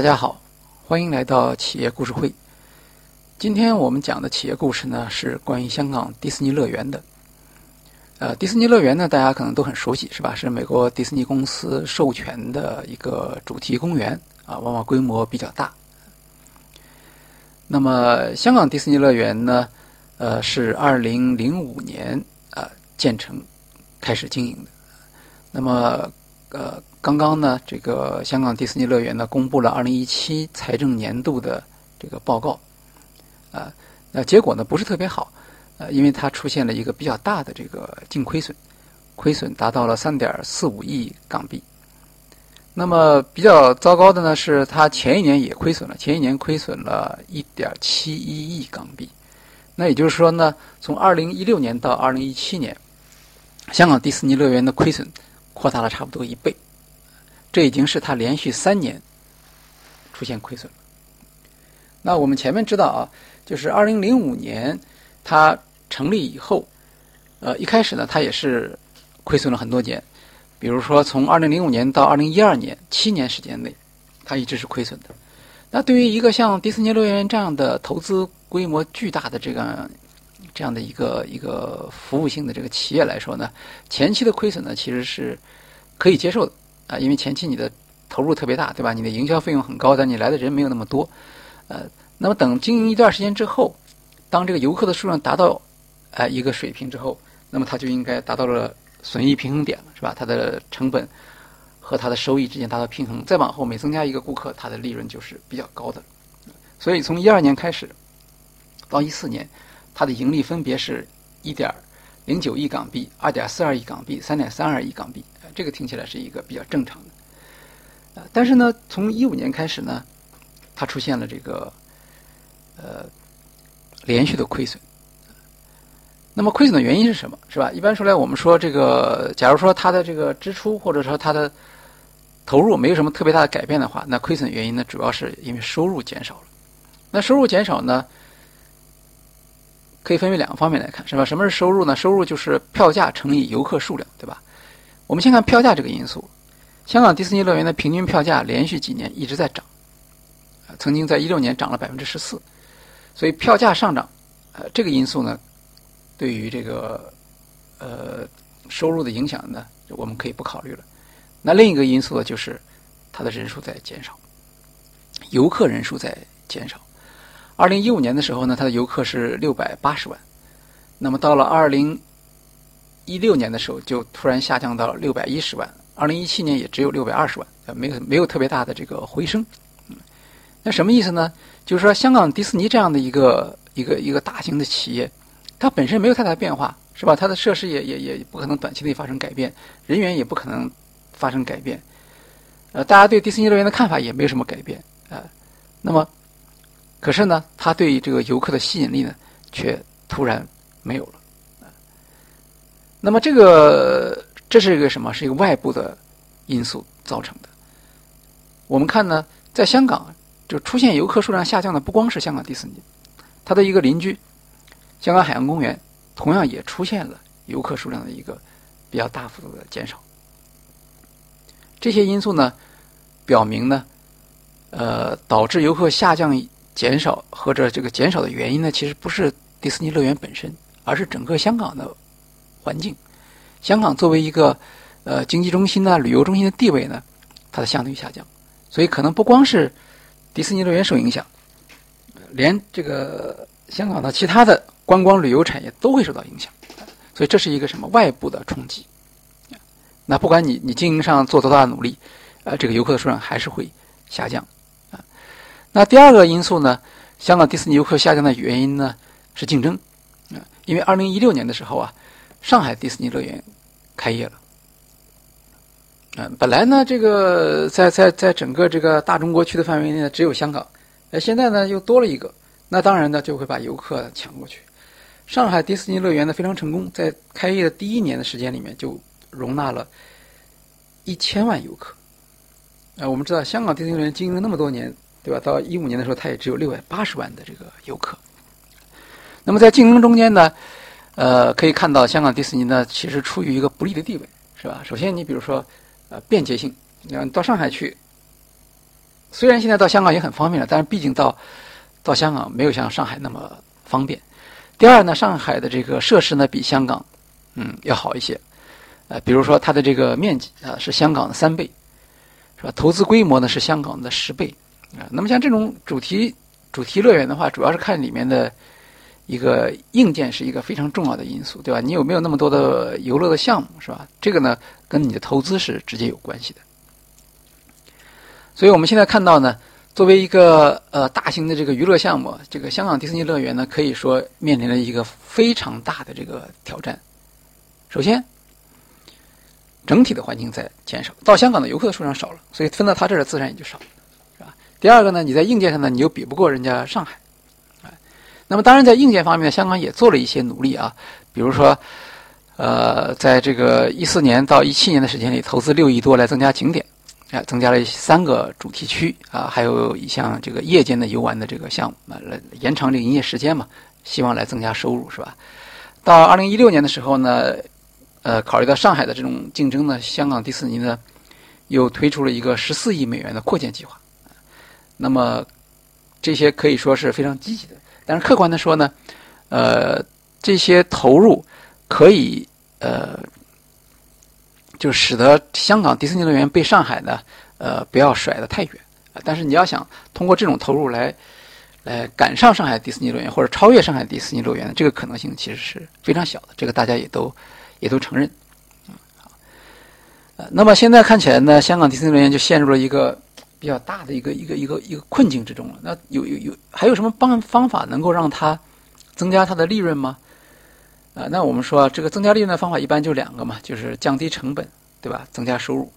大家好，欢迎来到企业故事会。今天我们讲的企业故事呢，是关于香港迪士尼乐园的。呃，迪士尼乐园呢，大家可能都很熟悉，是吧？是美国迪士尼公司授权的一个主题公园啊，往往规模比较大。那么，香港迪士尼乐园呢，呃，是二零零五年啊建成，开始经营的。那么，呃。刚刚呢，这个香港迪士尼乐园呢，公布了二零一七财政年度的这个报告，啊，那结果呢不是特别好，呃，因为它出现了一个比较大的这个净亏损，亏损达到了三点四五亿港币。那么比较糟糕的呢是，它前一年也亏损了，前一年亏损了一点七一亿港币。那也就是说呢，从二零一六年到二零一七年，香港迪士尼乐园的亏损扩大了差不多一倍。这已经是他连续三年出现亏损了。那我们前面知道啊，就是二零零五年它成立以后，呃，一开始呢，它也是亏损了很多年。比如说，从二零零五年到二零一二年七年时间内，它一直是亏损的。那对于一个像迪士尼乐园这样的投资规模巨大的这个这样的一个一个服务性的这个企业来说呢，前期的亏损呢，其实是可以接受的。啊，因为前期你的投入特别大，对吧？你的营销费用很高，但你来的人没有那么多，呃，那么等经营一段时间之后，当这个游客的数量达到呃一个水平之后，那么它就应该达到了损益平衡点了，是吧？它的成本和它的收益之间达到平衡，再往后每增加一个顾客，它的利润就是比较高的。所以从一二年开始到一四年，它的盈利分别是一点零九亿港币、二点四二亿港币、三点三二亿港币。这个听起来是一个比较正常的，呃，但是呢，从一五年开始呢，它出现了这个呃连续的亏损。那么亏损的原因是什么？是吧？一般说来，我们说这个，假如说它的这个支出或者说它的投入没有什么特别大的改变的话，那亏损原因呢，主要是因为收入减少了。那收入减少呢，可以分为两个方面来看，是吧？什么是收入呢？收入就是票价乘以游客数量，对吧？我们先看票价这个因素，香港迪士尼乐园的平均票价连续几年一直在涨，曾经在一六年涨了百分之十四，所以票价上涨，呃，这个因素呢，对于这个呃收入的影响呢，我们可以不考虑了。那另一个因素呢，就是它的人数在减少，游客人数在减少。二零一五年的时候呢，它的游客是六百八十万，那么到了二零。一六年的时候就突然下降到了六百一十万，二零一七年也只有六百二十万，没有没有特别大的这个回升。嗯那什么意思呢？就是说，香港迪士尼这样的一个一个一个大型的企业，它本身没有太大变化，是吧？它的设施也也也不可能短期内发生改变，人员也不可能发生改变。呃，大家对迪士尼乐园的看法也没有什么改变啊。那么，可是呢，它对这个游客的吸引力呢，却突然没有了。那么这个这是一个什么？是一个外部的因素造成的。我们看呢，在香港就出现游客数量下降的不光是香港迪士尼，它的一个邻居香港海洋公园同样也出现了游客数量的一个比较大幅度的减少。这些因素呢，表明呢，呃，导致游客下降减少或者这个减少的原因呢，其实不是迪士尼乐园本身，而是整个香港的。环境，香港作为一个呃经济中心呢、旅游中心的地位呢，它的相对下降，所以可能不光是迪士尼乐园受影响，连这个香港的其他的观光旅游产业都会受到影响，所以这是一个什么外部的冲击？那不管你你经营上做多大的努力，呃，这个游客的数量还是会下降啊。那第二个因素呢，香港迪士尼游客下降的原因呢是竞争啊，因为二零一六年的时候啊。上海迪士尼乐园开业了，嗯，本来呢，这个在在在整个这个大中国区的范围内呢，只有香港，呃，现在呢又多了一个，那当然呢就会把游客抢过去。上海迪士尼乐园呢非常成功，在开业的第一年的时间里面就容纳了一千万游客。啊，我们知道香港迪士尼乐园经营了那么多年，对吧？到一五年的时候，它也只有六百八十万的这个游客。那么在竞争中间呢？呃，可以看到香港迪士尼呢，其实处于一个不利的地位，是吧？首先，你比如说，呃，便捷性，你看到上海去，虽然现在到香港也很方便了，但是毕竟到到香港没有像上海那么方便。第二呢，上海的这个设施呢比香港嗯要好一些，呃，比如说它的这个面积啊是香港的三倍，是吧？投资规模呢是香港的十倍啊。那么像这种主题主题乐园的话，主要是看里面的一个硬件是一个非常重要的因素，对吧？你有没有那么多的游乐的项目，是吧？这个呢跟你的投资是直接有关系的。所以我们现在看到呢，作为一个呃大型的这个娱乐项目，这个香港迪士尼乐园呢，可以说面临了一个非常大的这个挑战。首先，整体的环境在减少，到香港的游客的数量少了，所以分到他这儿自然也就少，是吧？第二个呢，你在硬件上呢，你又比不过人家上海，那么当然在硬件方面，香港也做了一些努力啊，比如说，呃，在这个一四年到一七年的时间里，投资六亿多来增加景点。啊，增加了三个主题区啊，还有一项这个夜间的游玩的这个项目啊，来延长这个营业时间嘛，希望来增加收入是吧？到二零一六年的时候呢，呃，考虑到上海的这种竞争呢，香港迪士尼呢又推出了一个十四亿美元的扩建计划。那么这些可以说是非常积极的，但是客观的说呢，呃，这些投入可以呃。就使得香港迪士尼乐园被上海呢，呃，不要甩得太远。但是你要想通过这种投入来，来赶上上海迪士尼乐园或者超越上海迪士尼乐园，这个可能性其实是非常小的。这个大家也都也都承认。好，呃，那么现在看起来呢，香港迪士尼乐园就陷入了一个比较大的一个一个一个一个困境之中了。那有有有还有什么方方法能够让它增加它的利润吗？啊，那我们说这个增加利润的方法一般就两个嘛，就是降低成本，对吧？增加收入。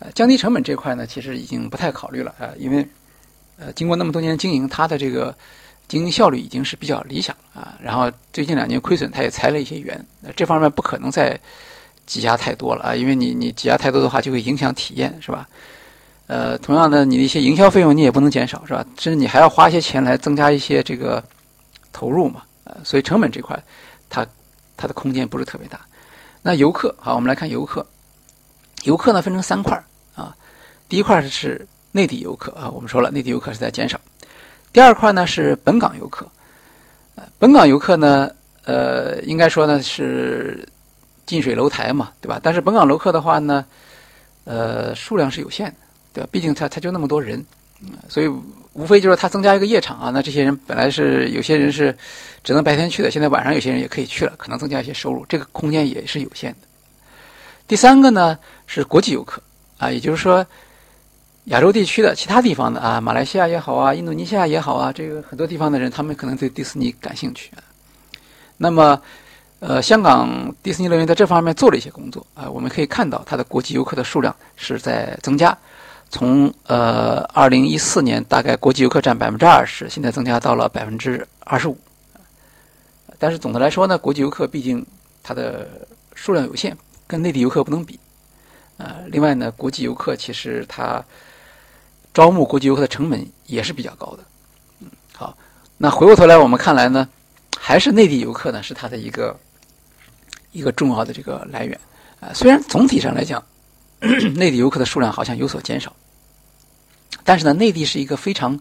呃，降低成本这块呢，其实已经不太考虑了啊，因为呃，经过那么多年经营，它的这个经营效率已经是比较理想啊。然后最近两年亏损，它也裁了一些员，这方面不可能再挤压太多了啊，因为你你挤压太多的话，就会影响体验，是吧？呃，同样的，你的一些营销费用你也不能减少，是吧？甚至你还要花一些钱来增加一些这个投入嘛，呃，所以成本这块它。它的空间不是特别大。那游客，好，我们来看游客。游客呢分成三块啊。第一块是内地游客啊，我们说了，内地游客是在减少。第二块呢是本港游客。呃，本港游客呢，呃，应该说呢是近水楼台嘛，对吧？但是本港游客的话呢，呃，数量是有限的，对吧？毕竟他他就那么多人，所以。无非就是他增加一个夜场啊，那这些人本来是有些人是只能白天去的，现在晚上有些人也可以去了，可能增加一些收入，这个空间也是有限的。第三个呢是国际游客啊，也就是说亚洲地区的其他地方的啊，马来西亚也好啊，印度尼西亚也好啊，这个很多地方的人他们可能对迪士尼感兴趣。那么呃，香港迪士尼乐园在这方面做了一些工作啊，我们可以看到它的国际游客的数量是在增加。从呃，二零一四年大概国际游客占百分之二十，现在增加到了百分之二十五。但是总的来说呢，国际游客毕竟它的数量有限，跟内地游客不能比。呃，另外呢，国际游客其实它招募国际游客的成本也是比较高的。嗯，好，那回过头来我们看来呢，还是内地游客呢是它的一个一个重要的这个来源。啊，虽然总体上来讲，内地游客的数量好像有所减少，但是呢，内地是一个非常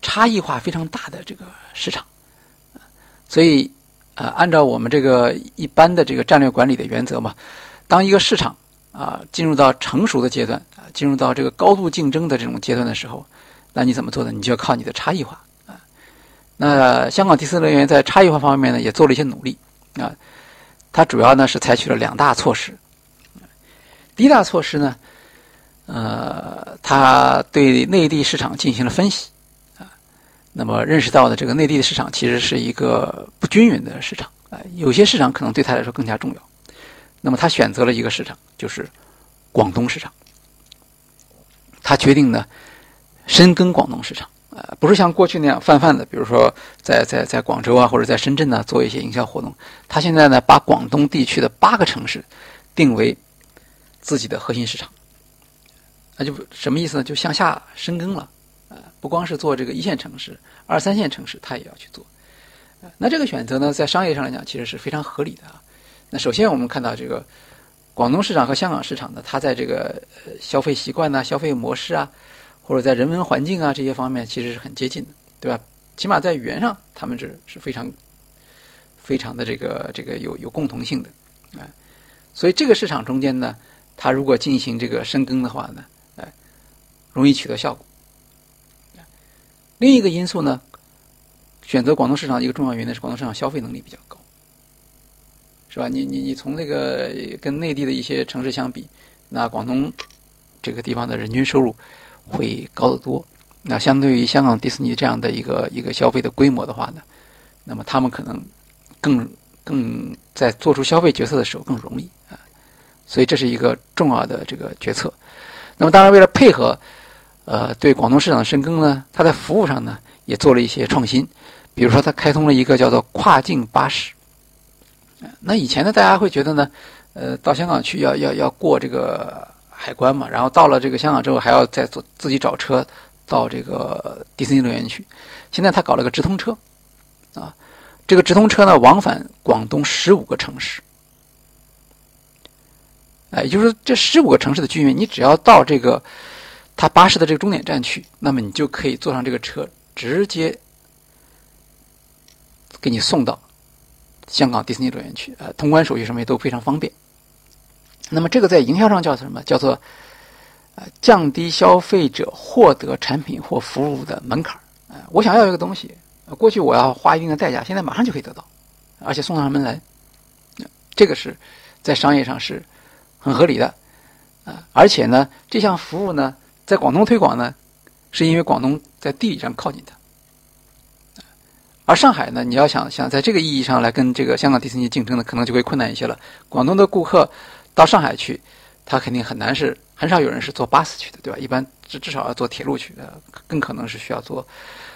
差异化非常大的这个市场，所以呃，按照我们这个一般的这个战略管理的原则嘛，当一个市场啊进入到成熟的阶段啊，进入到这个高度竞争的这种阶段的时候，那你怎么做呢？你就要靠你的差异化啊。那香港迪士尼乐园在差异化方面呢，也做了一些努力啊，它主要呢是采取了两大措施。第一大措施呢，呃，他对内地市场进行了分析，啊，那么认识到的这个内地的市场其实是一个不均匀的市场，啊，有些市场可能对他来说更加重要，那么他选择了一个市场，就是广东市场，他决定呢深耕广东市场，啊，不是像过去那样泛泛的，比如说在在在广州啊或者在深圳呢做一些营销活动，他现在呢把广东地区的八个城市定为。自己的核心市场，那就什么意思呢？就向下深耕了，啊，不光是做这个一线城市，二三线城市他也要去做，那这个选择呢，在商业上来讲，其实是非常合理的啊。那首先我们看到这个广东市场和香港市场呢，它在这个消费习惯呐、消费模式啊，或者在人文环境啊这些方面，其实是很接近的，对吧？起码在语言上，他们是是非常非常的这个这个有有共同性的，啊，所以这个市场中间呢，它如果进行这个深耕的话呢，容易取得效果。另一个因素呢，选择广东市场一个重要原因是广东市场消费能力比较高，是吧？你你你从那个跟内地的一些城市相比，那广东这个地方的人均收入会高得多。那相对于香港迪士尼这样的一个一个消费的规模的话呢，那么他们可能更更在做出消费决策的时候更容易啊。所以这是一个重要的这个决策。那么当然为了配合。呃，对广东市场的深耕呢，它在服务上呢也做了一些创新，比如说它开通了一个叫做跨境巴士。那以前呢，大家会觉得呢，呃，到香港去要要要过这个海关嘛，然后到了这个香港之后还要再坐自己找车到这个迪士尼乐园去。现在他搞了个直通车，啊，这个直通车呢往返广东十五个城市，哎，也就是这十五个城市的居民，你只要到这个。他巴士的这个终点站去，那么你就可以坐上这个车，直接给你送到香港迪士尼乐园去。呃，通关手续什么也都非常方便。那么这个在营销上叫什么？叫做呃降低消费者获得产品或服务的门槛儿。我想要一个东西，过去我要花一定的代价，现在马上就可以得到，而且送上门来。这个是在商业上是很合理的啊，而且呢，这项服务呢。在广东推广呢，是因为广东在地理上靠近它，而上海呢，你要想想在这个意义上来跟这个香港迪士尼竞争呢，可能就会困难一些了。广东的顾客到上海去，他肯定很难是很少有人是坐巴士去的，对吧？一般至至少要坐铁路去，呃，更可能是需要坐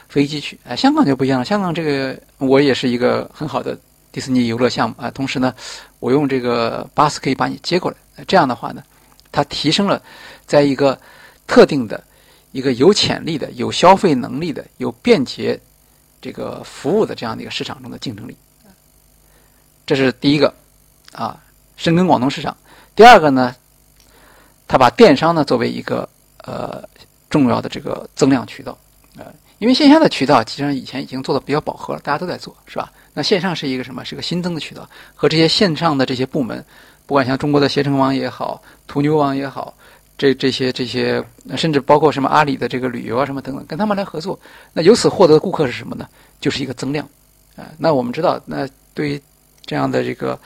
飞机去。哎，香港就不一样了，香港这个我也是一个很好的迪士尼游乐项目啊，同时呢，我用这个巴士可以把你接过来，这样的话呢，它提升了在一个。特定的一个有潜力的、有消费能力的、有便捷这个服务的这样的一个市场中的竞争力，这是第一个啊，深耕广东市场。第二个呢，他把电商呢作为一个呃重要的这个增量渠道啊，因为线下的渠道其实以前已经做的比较饱和了，大家都在做，是吧？那线上是一个什么？是一个新增的渠道，和这些线上的这些部门，不管像中国的携程网也好，途牛网也好。这这些这些，甚至包括什么阿里的这个旅游啊什么等等，跟他们来合作，那由此获得的顾客是什么呢？就是一个增量，啊，那我们知道，那对于这样的这个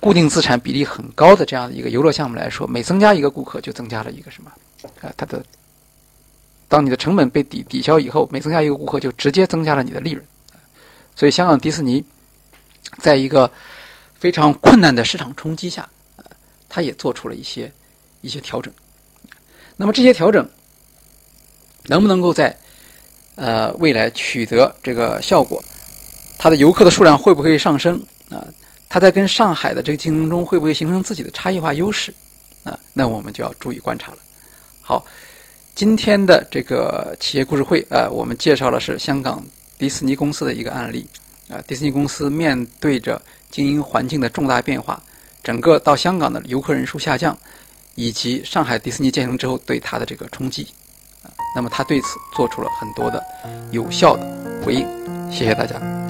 固定资产比例很高的这样的一个游乐项目来说，每增加一个顾客就增加了一个什么？啊，它的当你的成本被抵抵消以后，每增加一个顾客就直接增加了你的利润，所以香港迪士尼在一个非常困难的市场冲击下，啊，它也做出了一些一些调整。那么这些调整能不能够在呃未来取得这个效果？它的游客的数量会不会上升啊？它在跟上海的这个竞争中会不会形成自己的差异化优势啊？那我们就要注意观察了。好，今天的这个企业故事会啊，我们介绍的是香港迪士尼公司的一个案例啊。迪士尼公司面对着经营环境的重大变化，整个到香港的游客人数下降。以及上海迪士尼建成之后对它的这个冲击，那么他对此做出了很多的有效的回应。谢谢大家。